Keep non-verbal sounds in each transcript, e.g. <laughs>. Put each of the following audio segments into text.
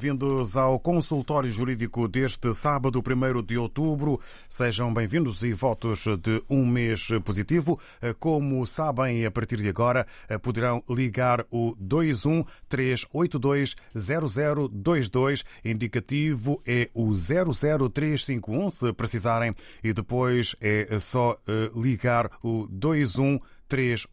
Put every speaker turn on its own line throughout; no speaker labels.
Vindos ao consultório jurídico deste sábado, 1 de outubro. Sejam bem-vindos e votos de um mês positivo. Como sabem, a partir de agora poderão ligar o 213820022. Indicativo é o 00351, se precisarem, e depois é só ligar o 21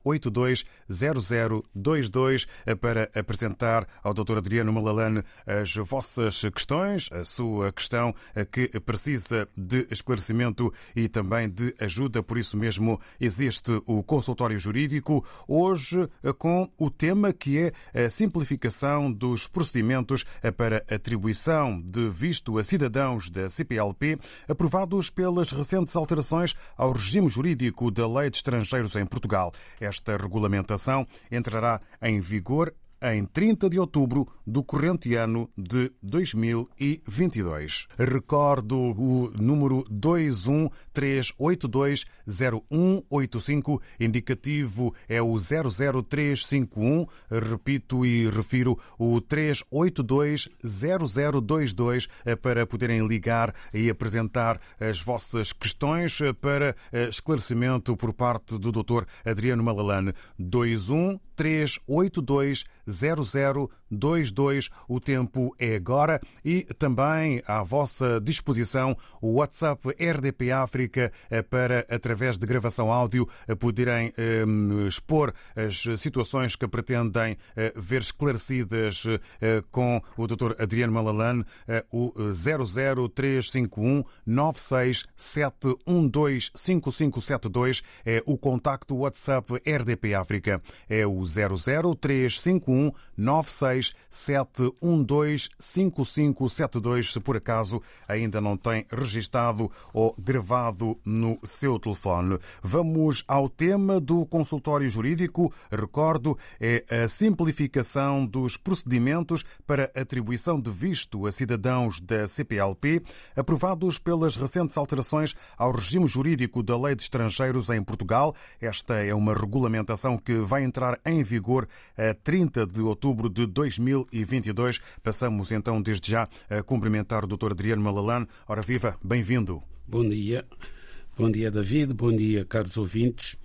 3820022 para apresentar ao Dr. Adriano Malalane as vossas questões, a sua questão que precisa de esclarecimento e também de ajuda. Por isso mesmo existe o consultório jurídico hoje com o tema que é a simplificação dos procedimentos para atribuição de visto a cidadãos da CPLP aprovados pelas recentes alterações ao regime jurídico da Lei de Estrangeiros em Portugal. Esta regulamentação entrará em vigor em 30 de outubro do corrente ano de 2022. Recordo o número 213820185, indicativo é o 00351, repito e refiro o 3820022 para poderem ligar e apresentar as vossas questões para esclarecimento por parte do Dr. Adriano Malalane 21 382 0022. O tempo é agora e também à vossa disposição o WhatsApp RDP África para, através de gravação áudio, poderem um, expor as situações que pretendem uh, ver esclarecidas com o Dr. Adriano Malalane, o 00351 967125572 é o contacto WhatsApp RDP África. É o 00351 967125572, se por acaso ainda não tem registado ou gravado no seu telefone. Vamos ao tema do consultório jurídico. Recordo, é a simplificação dos procedimentos para atribuição de visto a cidadãos da CPLP, aprovados pelas recentes alterações ao regime jurídico da Lei de Estrangeiros em Portugal. Esta é uma regulamentação que vai entrar em vigor a 30 de outubro de 2022. Passamos então desde já a cumprimentar o Dr. Adriano Malalane. Ora viva, bem-vindo.
Bom dia. Bom dia, David. Bom dia, caros ouvintes.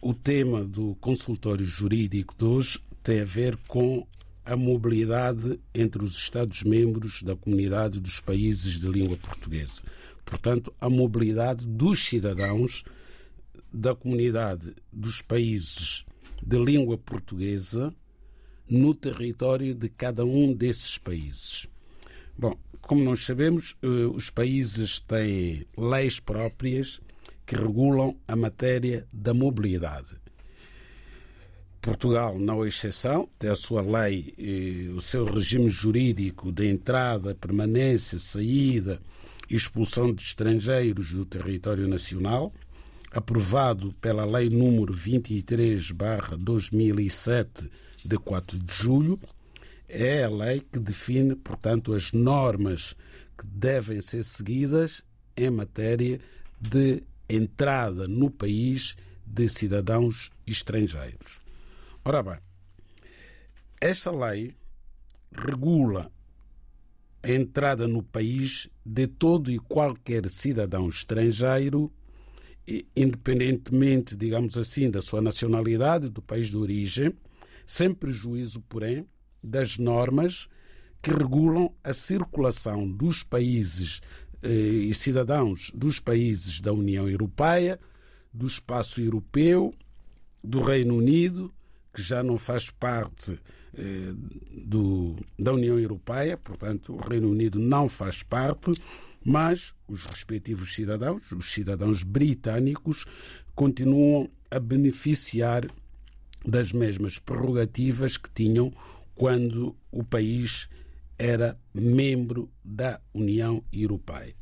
O tema do consultório jurídico de hoje tem a ver com a mobilidade entre os Estados-membros da comunidade dos países de língua portuguesa. Portanto, a mobilidade dos cidadãos da comunidade dos países de língua portuguesa no território de cada um desses países. Bom, como nós sabemos, os países têm leis próprias que regulam a matéria da mobilidade. Portugal não é exceção, tem a sua lei, o seu regime jurídico de entrada, permanência, saída expulsão de estrangeiros do território nacional, aprovado pela Lei número 23/2007 de 4 de julho, é a lei que define, portanto, as normas que devem ser seguidas em matéria de entrada no país de cidadãos estrangeiros. Ora bem, esta lei regula a entrada no país de todo e qualquer cidadão estrangeiro, independentemente, digamos assim, da sua nacionalidade, do país de origem, sem prejuízo, porém, das normas que regulam a circulação dos países eh, e cidadãos dos países da União Europeia, do espaço europeu, do Reino Unido, que já não faz parte eh, do, da União Europeia, portanto, o Reino Unido não faz parte, mas os respectivos cidadãos, os cidadãos britânicos, continuam a beneficiar das mesmas prerrogativas que tinham quando o país era membro da União Europeia.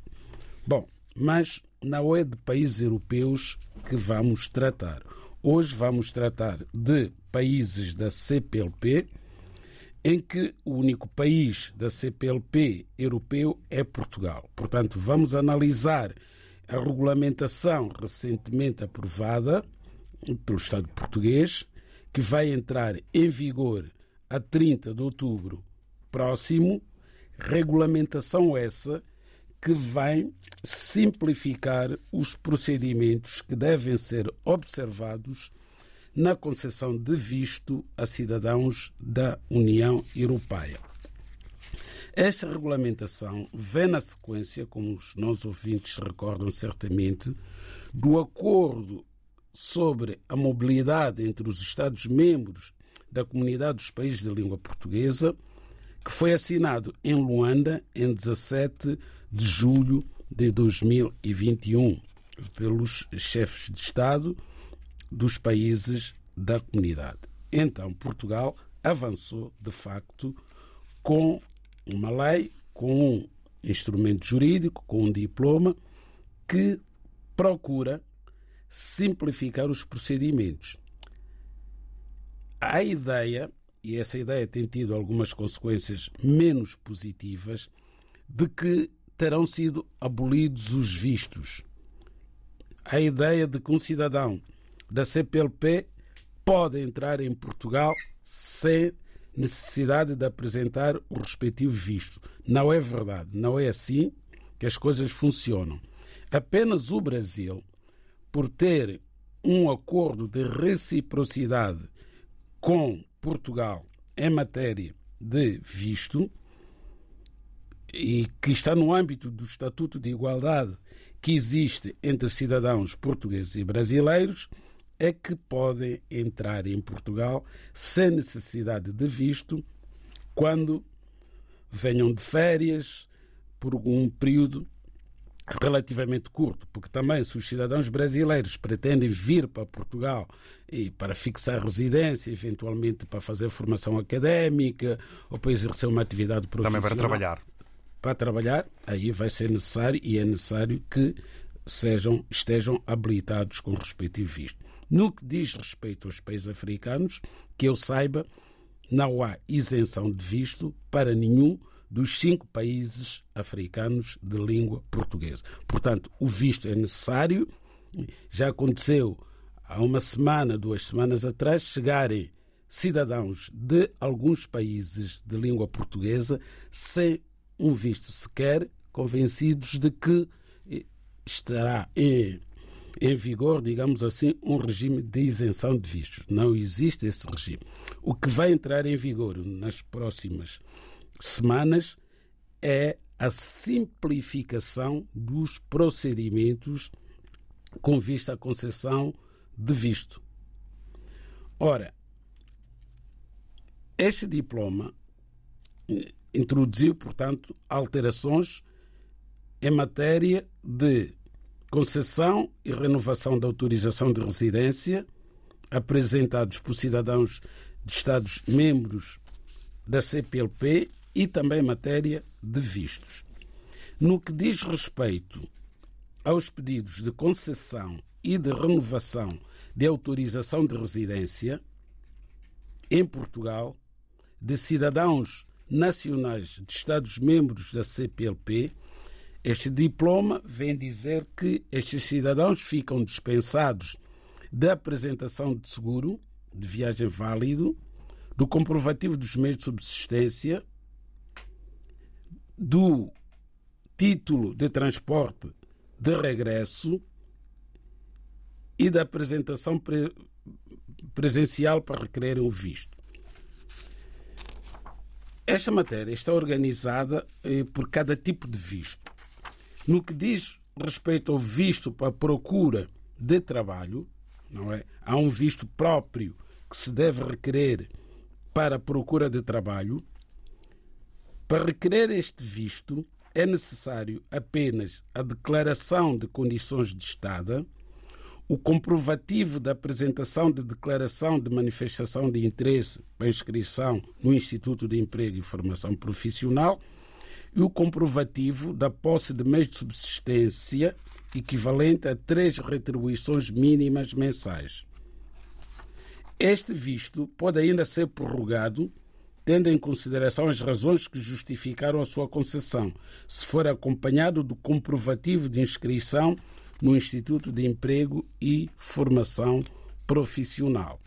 Bom, mas não é de países europeus que vamos tratar. Hoje vamos tratar de países da CPLP em que o único país da CPLP europeu é Portugal. Portanto, vamos analisar a regulamentação recentemente aprovada pelo Estado português, que vai entrar em vigor a 30 de outubro próximo, regulamentação essa que vai simplificar os procedimentos que devem ser observados na concessão de visto a cidadãos da União Europeia. Esta regulamentação vem na sequência, como os nossos ouvintes recordam certamente, do acordo sobre a mobilidade entre os Estados-membros da Comunidade dos Países de Língua Portuguesa, que foi assinado em Luanda em 17 de julho de 2021 pelos chefes de Estado dos países da comunidade. Então, Portugal avançou, de facto, com uma lei, com um instrumento jurídico, com um diploma, que procura simplificar os procedimentos. A ideia, e essa ideia tem tido algumas consequências menos positivas, de que terão sido abolidos os vistos. A ideia de que um cidadão da CPLP pode entrar em Portugal sem necessidade de apresentar o respectivo visto. Não é verdade, não é assim que as coisas funcionam. Apenas o Brasil, por ter um acordo de reciprocidade com Portugal em matéria de visto, e que está no âmbito do Estatuto de Igualdade que existe entre cidadãos portugueses e brasileiros, é que podem entrar em Portugal sem necessidade de visto quando venham de férias por um período relativamente curto, porque também se os cidadãos brasileiros pretendem vir para Portugal e para fixar residência, eventualmente para fazer formação académica ou para exercer uma atividade profissional.
Também para trabalhar.
Para trabalhar, aí vai ser necessário e é necessário que sejam, estejam habilitados com o respectivo visto. No que diz respeito aos países africanos, que eu saiba, não há isenção de visto para nenhum dos cinco países africanos de língua portuguesa. Portanto, o visto é necessário. Já aconteceu há uma semana, duas semanas atrás, chegarem cidadãos de alguns países de língua portuguesa sem um visto sequer, convencidos de que estará em em vigor, digamos assim, um regime de isenção de vistos. Não existe esse regime. O que vai entrar em vigor nas próximas semanas é a simplificação dos procedimentos com vista à concessão de visto. Ora, este diploma eh, introduziu, portanto, alterações em matéria de concessão e renovação da autorização de residência apresentados por cidadãos de Estados-membros da CPLP e também matéria de vistos. No que diz respeito aos pedidos de concessão e de renovação de autorização de residência em Portugal de cidadãos nacionais de Estados-membros da CPLP, este diploma vem dizer que estes cidadãos ficam dispensados da apresentação de seguro de viagem válido, do comprovativo dos meios de subsistência, do título de transporte de regresso e da apresentação pre presencial para requerer o visto. Esta matéria está organizada eh, por cada tipo de visto. No que diz respeito ao visto para procura de trabalho, não é? Há um visto próprio que se deve requerer para procura de trabalho. Para requerer este visto é necessário apenas a declaração de condições de estada, o comprovativo da apresentação de declaração de manifestação de interesse para inscrição no Instituto de Emprego e Formação Profissional e o comprovativo da posse de meios de subsistência equivalente a três retribuições mínimas mensais. Este visto pode ainda ser prorrogado tendo em consideração as razões que justificaram a sua concessão, se for acompanhado do comprovativo de inscrição no Instituto de Emprego e Formação Profissional.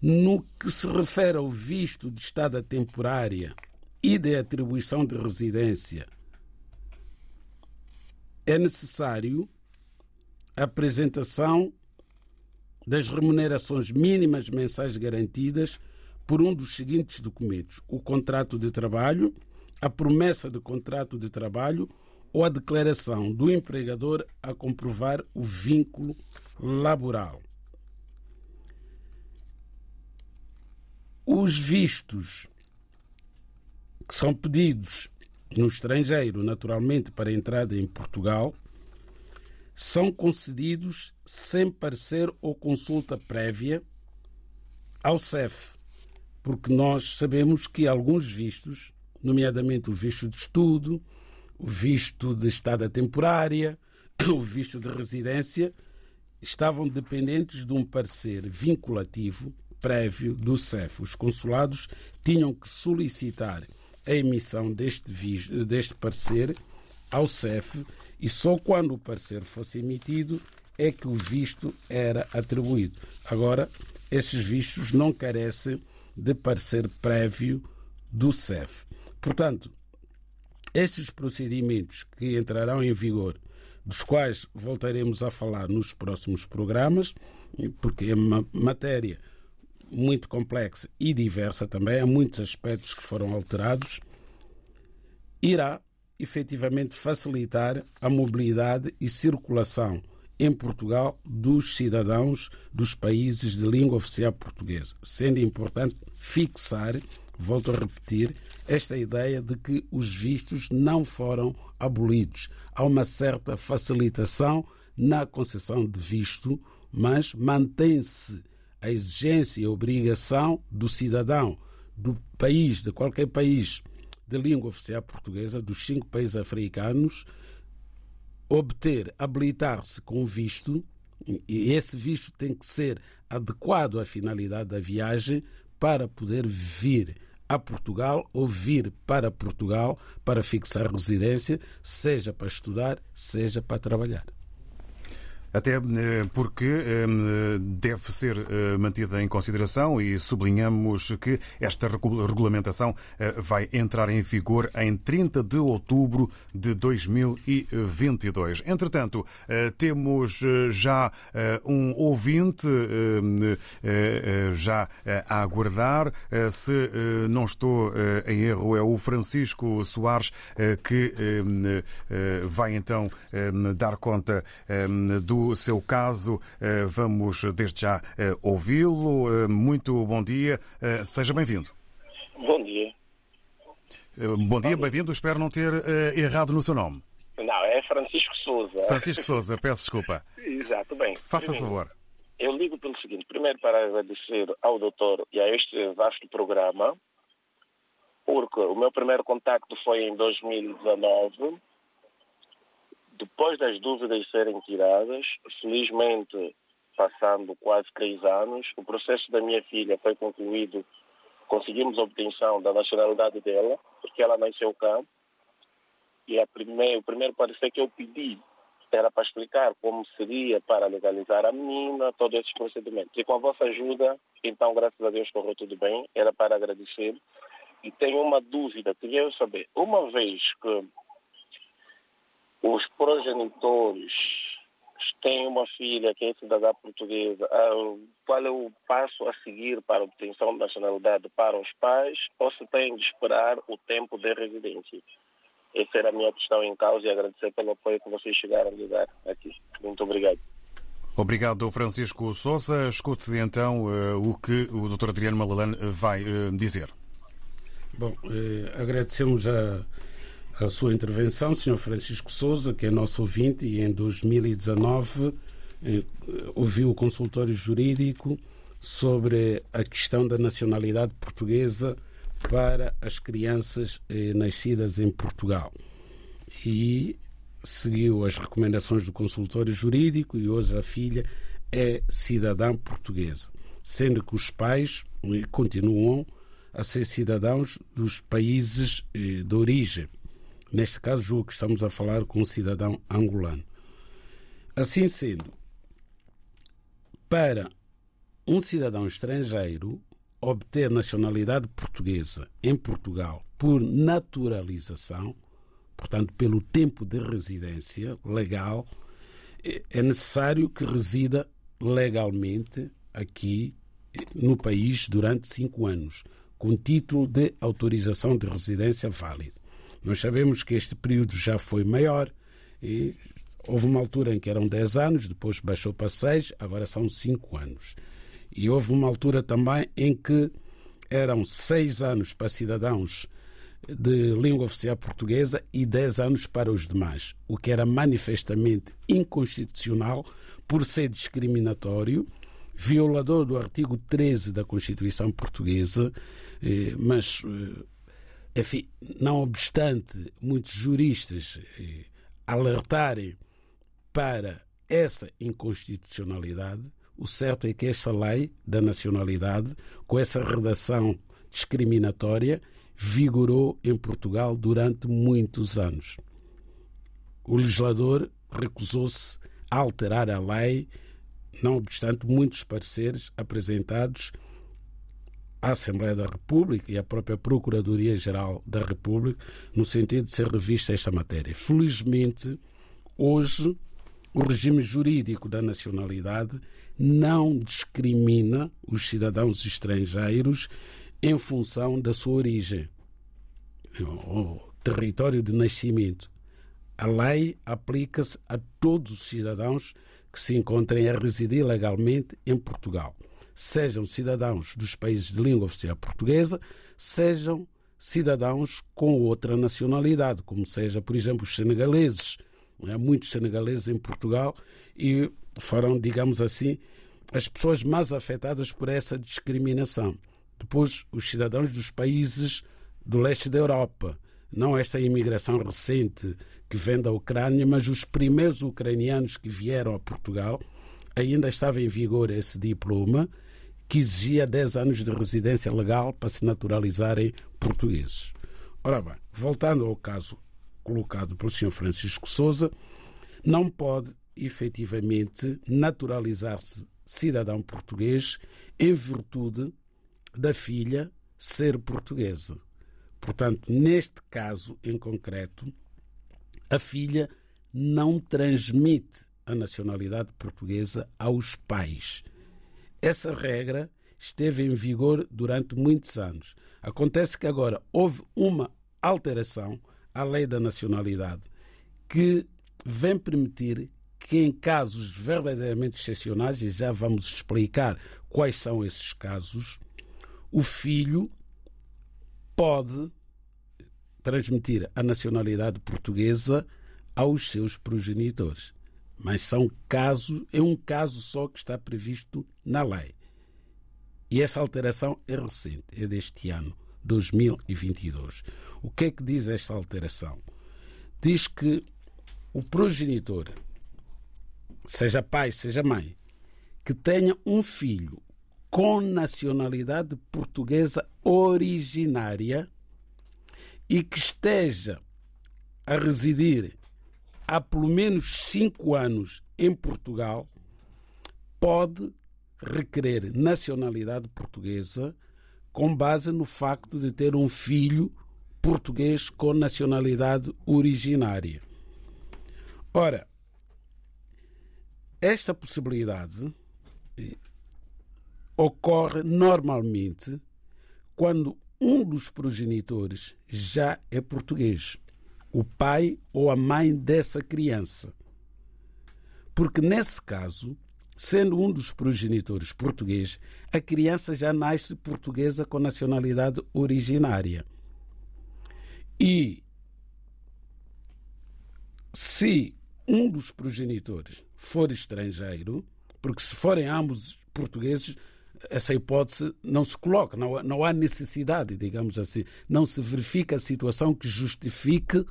No que se refere ao visto de estada temporária e de atribuição de residência, é necessário a apresentação das remunerações mínimas mensais garantidas por um dos seguintes documentos: o contrato de trabalho, a promessa de contrato de trabalho ou a declaração do empregador a comprovar o vínculo laboral. Os vistos que são pedidos no estrangeiro, naturalmente, para entrada em Portugal, são concedidos sem parecer ou consulta prévia ao CEF, porque nós sabemos que alguns vistos, nomeadamente o visto de estudo, o visto de estada temporária, <coughs> o visto de residência, estavam dependentes de um parecer vinculativo prévio do CEF. Os consulados tinham que solicitar a emissão deste, deste parecer ao CEF e só quando o parecer fosse emitido é que o visto era atribuído. Agora, esses vistos não carecem de parecer prévio do CEF. Portanto, estes procedimentos que entrarão em vigor, dos quais voltaremos a falar nos próximos programas, porque é uma matéria muito complexa e diversa também, há muitos aspectos que foram alterados, irá efetivamente facilitar a mobilidade e circulação em Portugal dos cidadãos dos países de língua oficial portuguesa, sendo importante fixar, volto a repetir, esta ideia de que os vistos não foram abolidos. Há uma certa facilitação na concessão de visto, mas mantém-se a exigência e a obrigação do cidadão do país, de qualquer país de língua oficial portuguesa, dos cinco países africanos, obter, habilitar-se com visto, e esse visto tem que ser adequado à finalidade da viagem para poder vir a Portugal ou vir para Portugal para fixar residência, seja para estudar, seja para trabalhar.
Até eh, porque eh, deve ser eh, mantida em consideração e sublinhamos que esta regulamentação vai entrar em vigor em 30 de outubro de 2022. Entretanto, temos já um ouvinte já a aguardar. Se não estou em erro, é o Francisco Soares que vai então dar conta do seu caso. Eh, vamos desde já eh, ouvi-lo. Eh, muito bom dia. Seja bem-vindo.
Bom dia.
Bom dia, bem-vindo. Espero não ter errado no seu nome.
Não, é Francisco Souza.
Francisco Souza, peço desculpa. <laughs>
Exato, bem.
Faça
primeiro,
favor.
Eu ligo pelo seguinte: primeiro, para agradecer ao doutor e a este vasto programa, porque o meu primeiro contacto foi em 2019 depois das dúvidas serem tiradas, felizmente, passando quase três anos, o processo da minha filha foi concluído. Conseguimos a obtenção da nacionalidade dela, porque ela nasceu cá. E o primeiro parecer que eu pedi era para explicar como seria para legalizar a menina, todos esses procedimentos. E com a vossa ajuda, então, graças a Deus, correu tudo bem. Era para agradecer. E tenho uma dúvida, queria saber, uma vez que os progenitores têm uma filha que é cidadã portuguesa, qual é o passo a seguir para a obtenção de nacionalidade para os pais ou se têm de esperar o tempo de residência? Essa era a minha questão em causa e agradecer pelo apoio que vocês chegaram a dar aqui. Muito obrigado.
Obrigado, Francisco Sousa. Escute então uh, o que o Dr. Adriano Malalane vai uh, dizer.
Bom, eh, agradecemos a a sua intervenção, Sr. Francisco Souza, que é nosso ouvinte e em 2019 eh, ouviu o consultório jurídico sobre a questão da nacionalidade portuguesa para as crianças eh, nascidas em Portugal. E seguiu as recomendações do consultório jurídico e hoje a filha é cidadã portuguesa. sendo que os pais eh, continuam a ser cidadãos dos países eh, de origem. Neste caso, julgo que estamos a falar com um cidadão angolano. Assim sendo, para um cidadão estrangeiro obter nacionalidade portuguesa em Portugal por naturalização, portanto, pelo tempo de residência legal, eh, é necessário que resida legalmente aqui no país durante cinco anos, com título de autorização de residência válido. Nós sabemos que este período já foi maior e houve uma altura em que eram 10 anos, depois baixou para 6, agora são 5 anos. E houve uma altura também em que eram 6 anos para cidadãos de língua oficial portuguesa e 10 anos para os demais, o que era manifestamente inconstitucional por ser discriminatório, violador do artigo 13 da Constituição Portuguesa, eh, mas eh, enfim, não obstante muitos juristas eh, alertarem para essa inconstitucionalidade, o certo é que esta lei da nacionalidade, com essa redação discriminatória, vigorou em Portugal durante muitos anos. O legislador recusou-se a alterar a lei, não obstante muitos pareceres apresentados à Assembleia da República e à própria Procuradoria-Geral da República, no sentido de ser revista esta matéria. Felizmente, hoje, o regime jurídico da nacionalidade não discrimina os cidadãos estrangeiros em função da sua origem, o território de nascimento. A lei aplica-se a todos os cidadãos que se encontrem a residir legalmente em Portugal sejam cidadãos dos países de língua oficial portuguesa, sejam cidadãos com outra nacionalidade, como seja, por exemplo, os senegaleses. Há muitos senegaleses em Portugal e foram, digamos assim, as pessoas mais afetadas por essa discriminação. Depois, os cidadãos dos países do leste da Europa. Não esta imigração recente que vem da Ucrânia, mas os primeiros ucranianos que vieram a Portugal ainda estava em vigor esse diploma que exigia 10 anos de residência legal para se naturalizarem portugueses. Ora bem, voltando ao caso colocado pelo Sr. Francisco Souza, não pode efetivamente naturalizar-se cidadão português em virtude da filha ser portuguesa. Portanto, neste caso em concreto, a filha não transmite a nacionalidade portuguesa aos pais. Essa regra esteve em vigor durante muitos anos. Acontece que agora houve uma alteração à lei da nacionalidade que vem permitir que, em casos verdadeiramente excepcionais, e já vamos explicar quais são esses casos, o filho pode transmitir a nacionalidade portuguesa aos seus progenitores mas são casos, é um caso só que está previsto na lei. E essa alteração é recente, é deste ano, 2022. O que é que diz esta alteração? Diz que o progenitor, seja pai, seja mãe, que tenha um filho com nacionalidade portuguesa originária e que esteja a residir há pelo menos cinco anos em Portugal pode requerer nacionalidade portuguesa com base no facto de ter um filho português com nacionalidade originária. Ora, esta possibilidade eh, ocorre normalmente quando um dos progenitores já é português o pai ou a mãe dessa criança. Porque nesse caso, sendo um dos progenitores português, a criança já nasce portuguesa com nacionalidade originária. E se um dos progenitores for estrangeiro, porque se forem ambos portugueses, essa hipótese não se coloca, não, há necessidade, digamos assim, não se verifica a situação que justifique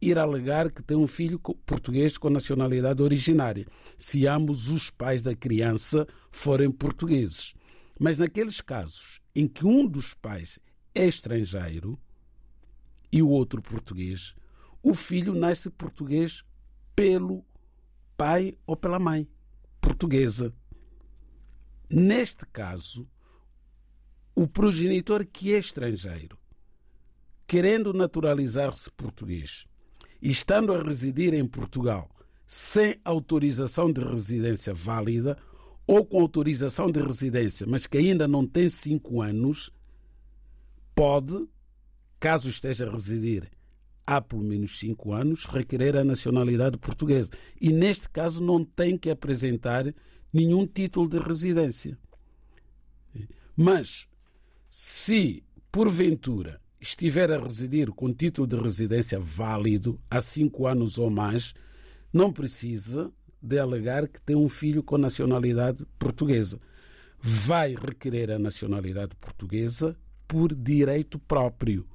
ir alegar que tem um filho português com nacionalidade originária, se ambos os pais da criança forem portugueses. Mas naqueles casos em que um dos pais é estrangeiro e o outro português, o filho nasce português pelo pai ou pela mãe portuguesa. Neste caso, o progenitor que é estrangeiro, querendo naturalizar-se português estando a residir em Portugal sem autorização de residência válida ou com autorização de residência, mas que ainda não tem cinco anos, pode, caso esteja a residir há pelo menos cinco anos, requerer a nacionalidade portuguesa. E neste caso não tem que apresentar nenhum título de residência. Mas, se porventura estiver a residir com título de residência válido há cinco anos ou mais, não precisa de alegar que tem um filho com nacionalidade portuguesa. Vai requerer a nacionalidade portuguesa por direito próprio.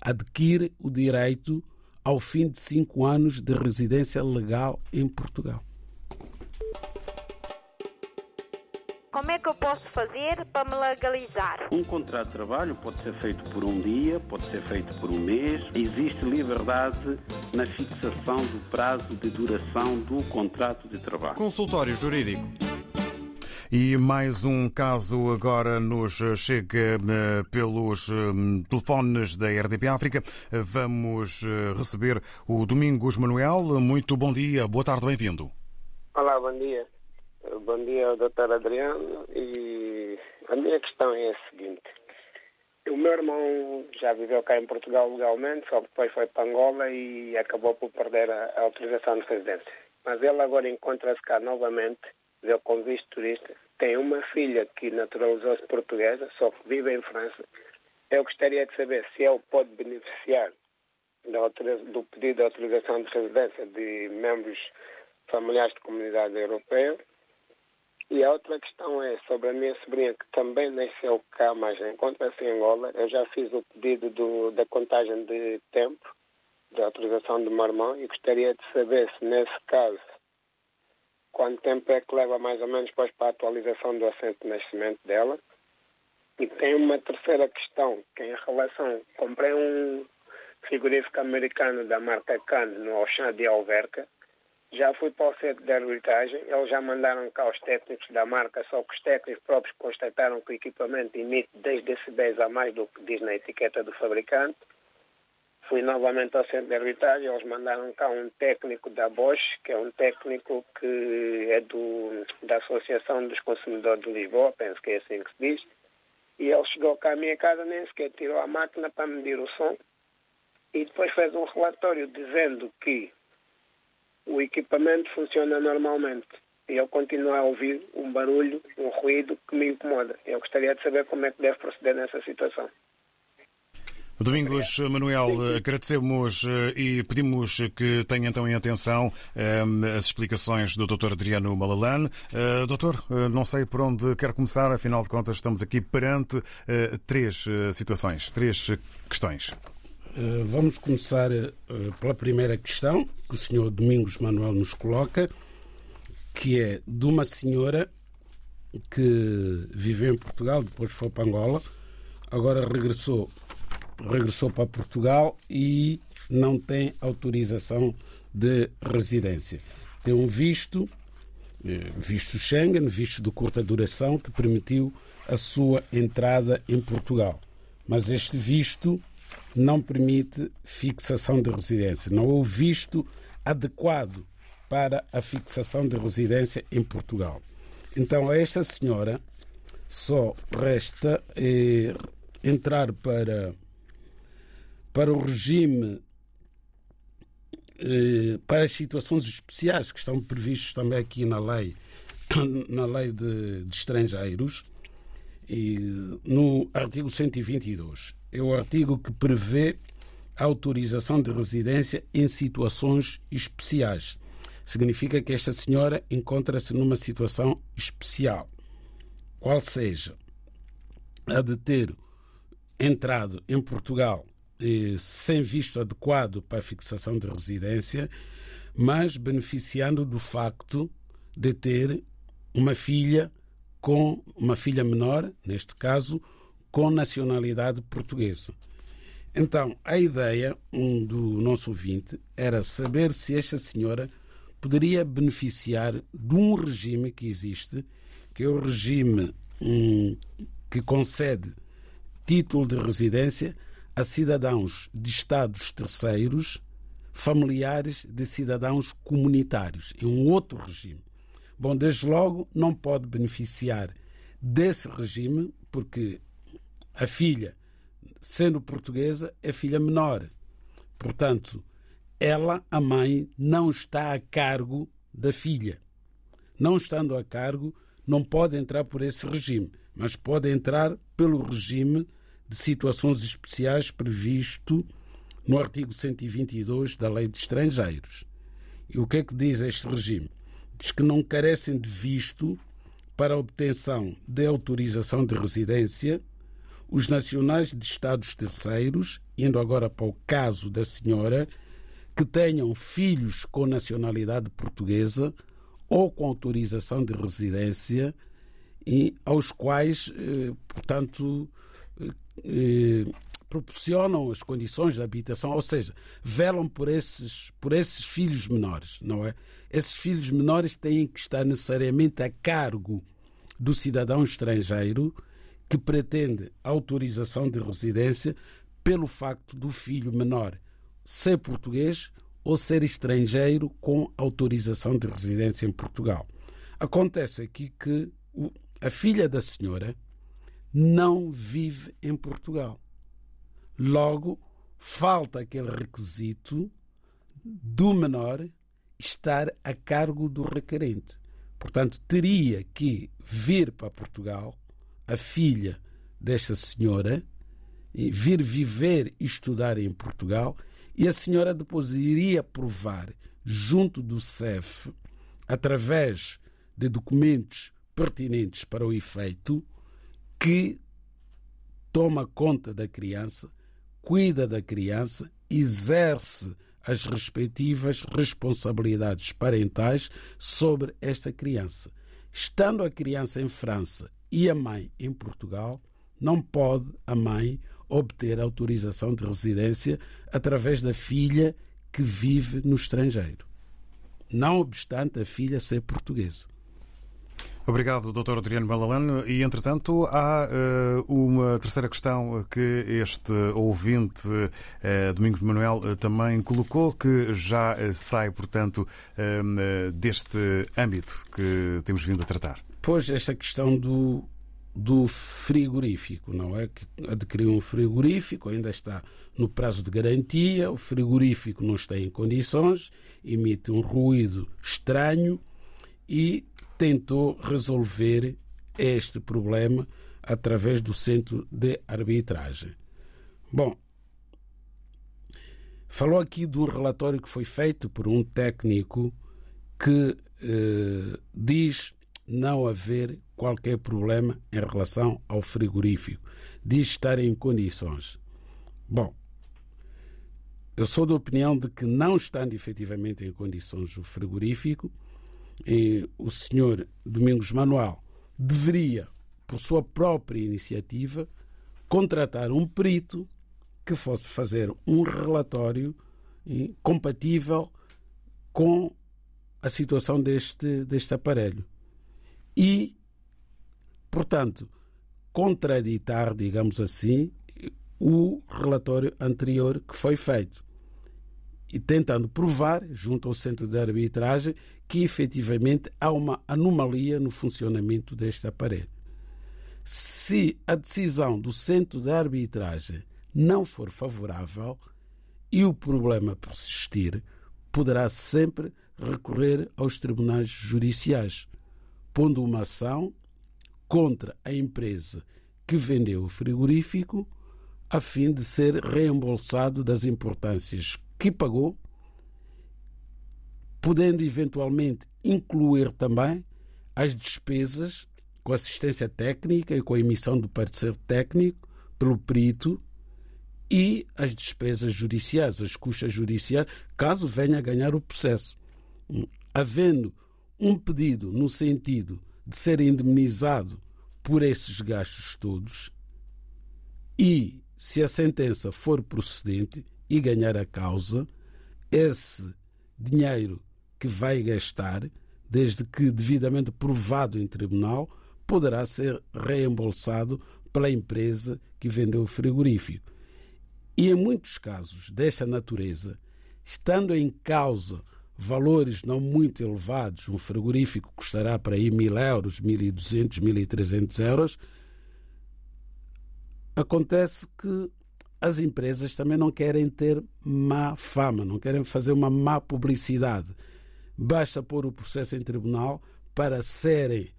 Adquire o direito ao fim de cinco anos de residência legal em Portugal.
Como é que eu posso fazer para me legalizar?
Um contrato de trabalho pode ser feito por um dia, pode ser feito por um mês. Existe liberdade na fixação do prazo de duração do contrato de trabalho.
Consultório Jurídico.
E mais um caso agora nos chega eh, pelos eh, telefones da RDP África. Vamos eh, receber o Domingos Manuel. Muito bom dia, boa tarde, bem-vindo.
Olá, bom dia. Bom dia, doutor Adriano. E a minha questão é a seguinte. O meu irmão já viveu cá em Portugal legalmente, só que depois foi para Angola e acabou por perder a, autorização de residência. Mas ele agora encontra-se cá novamente, deu com visto turista, tem uma filha que naturalizou-se portuguesa, só que vive em França. Eu gostaria de saber se ele pode beneficiar do pedido de autorização de residência de membros familiares de comunidade europeia e a outra questão é sobre a minha sobrinha, que também nasceu cá, mas encontra-se em Angola. Eu já fiz o pedido do, da contagem de tempo, de autorização do meu irmão, e gostaria de saber se, nesse caso, quanto tempo é que leva mais ou menos para a atualização do assento de nascimento dela. E tem uma terceira questão, que é em relação. Comprei um frigorífico americano da marca Can no Auchan de Alverca já fui para o centro de arbitragem, eles já mandaram cá os técnicos da marca, só que os técnicos próprios constataram que o equipamento emite 10 decibéis a mais do que diz na etiqueta do fabricante. Fui novamente ao centro de arbitragem, eles mandaram cá um técnico da Bosch, que é um técnico que é do, da Associação dos Consumidores de Lisboa, penso que é assim que se diz, e ele chegou cá à minha casa, nem sequer tirou a máquina para medir o som, e depois fez um relatório dizendo que o equipamento funciona normalmente e eu continuo a ouvir um barulho, um ruído que me incomoda. Eu gostaria de saber como é que deve proceder nessa situação.
Domingos Manuel, agradecemos eh, e pedimos que tenha então em atenção eh, as explicações do Dr. Adriano Malalane. Eh, doutor, não sei por onde quer começar, afinal de contas estamos aqui perante três situações, três questões.
Eh, vamos começar eh, pela primeira questão que o senhor Domingos Manuel nos coloca, que é de uma senhora que viveu em Portugal, depois foi para Angola, agora regressou, regressou para Portugal e não tem autorização de residência. Tem um visto, eh, visto Schengen, visto de curta duração, que permitiu a sua entrada em Portugal. Mas este visto não permite fixação de residência. Não houve visto adequado para a fixação de residência em Portugal. Então, a esta senhora só resta eh, entrar para, para o regime, eh, para as situações especiais que estão previstas também aqui na lei, <coughs> na lei de, de estrangeiros, e no artigo 122 é o artigo que prevê a autorização de residência em situações especiais. Significa que esta senhora encontra-se numa situação especial, qual seja a de ter entrado em Portugal eh, sem visto adequado para a fixação de residência, mas beneficiando do facto de ter uma filha com uma filha menor, neste caso, com nacionalidade portuguesa. Então, a ideia um, do nosso ouvinte era saber se esta senhora poderia beneficiar de um regime que existe, que é o regime um, que concede título de residência a cidadãos de Estados terceiros, familiares de cidadãos comunitários. É um outro regime. Bom, desde logo, não pode beneficiar desse regime, porque a filha sendo portuguesa, é filha menor. Portanto, ela, a mãe, não está a cargo da filha. Não estando a cargo, não pode entrar por esse regime, mas pode entrar pelo regime de situações especiais previsto no artigo 122 da Lei de Estrangeiros. E o que é que diz este regime? Diz que não carecem de visto para obtenção de autorização de residência os nacionais de Estados terceiros, indo agora para o caso da senhora, que tenham filhos com nacionalidade portuguesa ou com autorização de residência e aos quais, eh, portanto, eh, eh, proporcionam as condições de habitação, ou seja, velam por esses, por esses filhos menores, não é? Esses filhos menores têm que estar necessariamente a cargo do cidadão estrangeiro que pretende autorização de residência pelo facto do filho menor ser português ou ser estrangeiro com autorização de residência em Portugal. Acontece aqui que a filha da senhora não vive em Portugal. Logo, falta aquele requisito do menor estar a cargo do requerente. Portanto, teria que vir para Portugal a filha desta senhora vir viver e estudar em Portugal e a senhora depois iria provar junto do CEF, através de documentos pertinentes para o efeito, que toma conta da criança, cuida da criança, exerce as respectivas responsabilidades parentais sobre esta criança. Estando a criança em França e a mãe em Portugal, não pode a mãe obter autorização de residência através da filha que vive no estrangeiro, não obstante a filha ser portuguesa.
Obrigado, Dr. Adriano Malalane. E, entretanto, há uh, uma terceira questão que este ouvinte, uh, Domingos Manuel, uh, também colocou, que já sai, portanto, deste âmbito que temos vindo a tratar.
Pois, esta questão do, do frigorífico, não é? Que adquiriu um frigorífico, ainda está no prazo de garantia, o frigorífico não está em condições, emite um ruído estranho e tentou resolver este problema através do centro de arbitragem. Bom, falou aqui um relatório que foi feito por um técnico que eh, diz não haver qualquer problema em relação ao frigorífico, diz estar em condições. Bom, eu sou da opinião de que não estando efetivamente em condições o frigorífico, o senhor Domingos Manuel deveria, por sua própria iniciativa, contratar um perito que fosse fazer um relatório compatível com a situação deste, deste aparelho e, portanto, contraditar, digamos assim, o relatório anterior que foi feito. E tentando provar, junto ao centro de arbitragem, que efetivamente há uma anomalia no funcionamento deste aparelho. Se a decisão do centro de arbitragem não for favorável e o problema persistir, poderá sempre recorrer aos tribunais judiciais pondo uma ação contra a empresa que vendeu o frigorífico a fim de ser reembolsado das importâncias que pagou, podendo eventualmente incluir também as despesas com assistência técnica e com a emissão do parecer técnico pelo perito e as despesas judiciais, as custas judiciais, caso venha a ganhar o processo. Havendo um pedido no sentido de ser indemnizado por esses gastos todos e, se a sentença for procedente e ganhar a causa, esse dinheiro que vai gastar, desde que devidamente provado em tribunal, poderá ser reembolsado pela empresa que vendeu o frigorífico. E em muitos casos desta natureza, estando em causa valores não muito elevados, um frigorífico custará para aí mil euros, mil e duzentos, mil e trezentos euros, acontece que as empresas também não querem ter má fama, não querem fazer uma má publicidade. Basta pôr o processo em tribunal para serem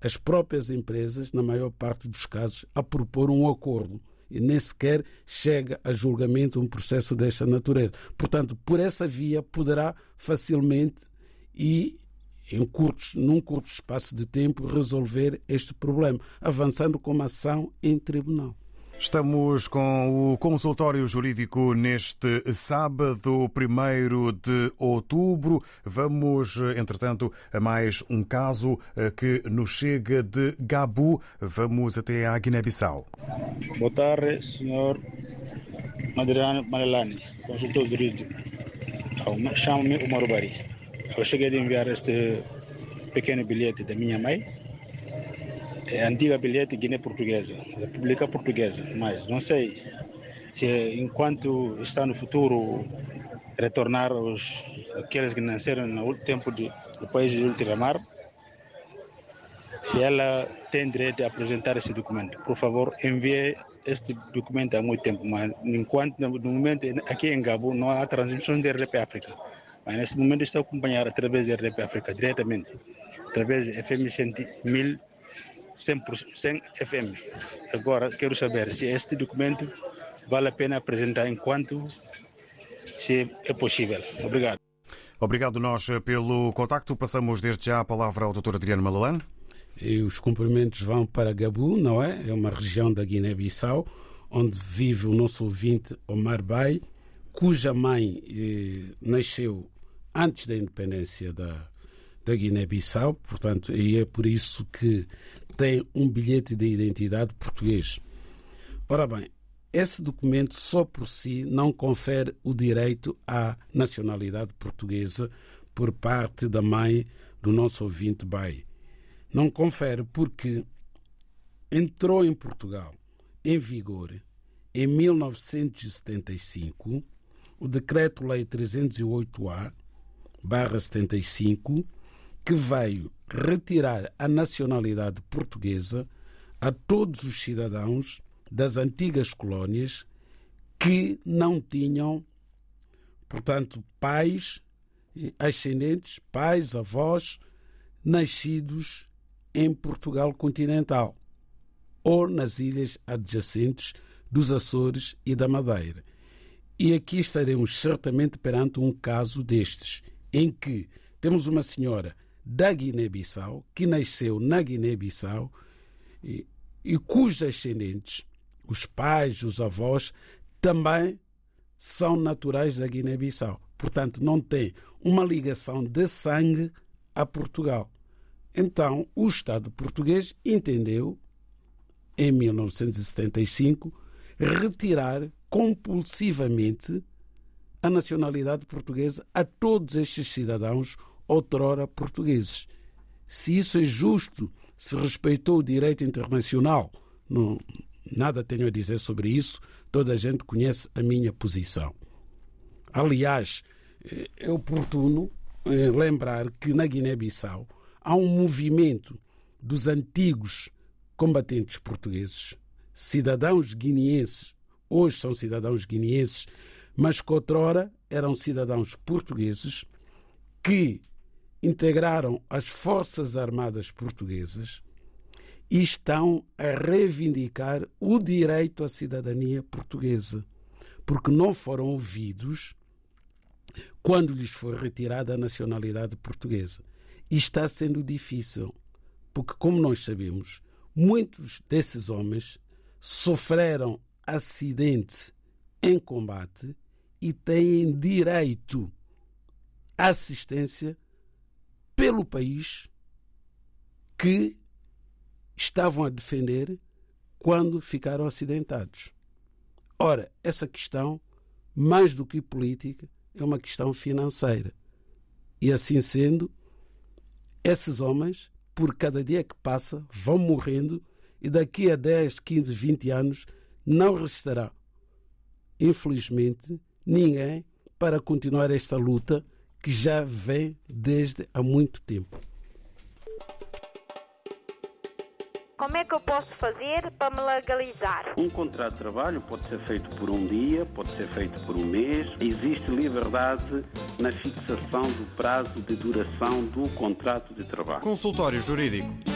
as próprias empresas, na maior parte dos casos, a propor um acordo e nem sequer chega a julgamento um processo desta natureza. Portanto, por essa via poderá facilmente e em curtos, num curto espaço de tempo resolver este problema, avançando com uma ação em tribunal.
Estamos com o consultório jurídico neste sábado, 1 de outubro. Vamos, entretanto, a mais um caso eh, que nos chega de Gabu. Vamos até a Guiné-Bissau.
Boa tarde, senhor Madriano Malelani, consultor jurídico. Chamo-me Omar Bari. Eu cheguei a enviar este pequeno bilhete da minha mãe é antiga bilhete Guiné Portuguesa, República Portuguesa, mas não sei se enquanto está no futuro retornar os aqueles que nasceram no tempo de, do país de ultramar, se ela tem direito de apresentar esse documento. Por favor, envie este documento há muito tempo, mas enquanto no momento aqui em Gabo não há transmissão de RDP África, mas nesse momento está a acompanhar através da RDP África diretamente, através de FM 1000 100%, FM. Agora, quero saber se este documento vale a pena apresentar enquanto se é possível. Obrigado.
Obrigado nós pelo contacto. Passamos desde já a palavra ao Dr. Adriano Malalane.
E os cumprimentos vão para Gabu, não é? É uma região da Guiné-Bissau, onde vive o nosso ouvinte Omar Bay, cuja mãe eh, nasceu antes da independência da, da Guiné-Bissau, portanto, e é por isso que tem um bilhete de identidade português. Ora bem, esse documento só por si não confere o direito à nacionalidade portuguesa por parte da mãe do nosso ouvinte Bay. Não confere porque entrou em Portugal em vigor em 1975 o Decreto-Lei 308-A, barra 75, que veio retirar a nacionalidade portuguesa a todos os cidadãos das antigas colónias que não tinham, portanto, pais ascendentes, pais, avós, nascidos em Portugal continental ou nas ilhas adjacentes dos Açores e da Madeira. E aqui estaremos certamente perante um caso destes, em que temos uma senhora da Guiné-Bissau, que nasceu na Guiné-Bissau e, e cujos ascendentes, os pais, os avós, também são naturais da Guiné-Bissau. Portanto, não tem uma ligação de sangue a Portugal. Então, o Estado português entendeu, em 1975, retirar compulsivamente a nacionalidade portuguesa a todos estes cidadãos outrora portugueses. Se isso é justo, se respeitou o direito internacional, não, nada tenho a dizer sobre isso, toda a gente conhece a minha posição. Aliás, é oportuno eh, lembrar que na Guiné-Bissau há um movimento dos antigos combatentes portugueses, cidadãos guineenses, hoje são cidadãos guineenses, mas que outrora eram cidadãos portugueses que integraram as Forças Armadas Portuguesas e estão a reivindicar o direito à cidadania portuguesa, porque não foram ouvidos quando lhes foi retirada a nacionalidade portuguesa. E está sendo difícil, porque, como nós sabemos, muitos desses homens sofreram acidente em combate e têm direito à assistência pelo país que estavam a defender quando ficaram acidentados. Ora, essa questão, mais do que política, é uma questão financeira. E assim sendo, esses homens, por cada dia que passa, vão morrendo e daqui a 10, 15, 20 anos não restará, infelizmente, ninguém para continuar esta luta que já vem desde há muito tempo.
Como é que eu posso fazer para me legalizar?
Um contrato de trabalho pode ser feito por um dia, pode ser feito por um mês. Existe liberdade na fixação do prazo de duração do contrato de trabalho.
Consultório Jurídico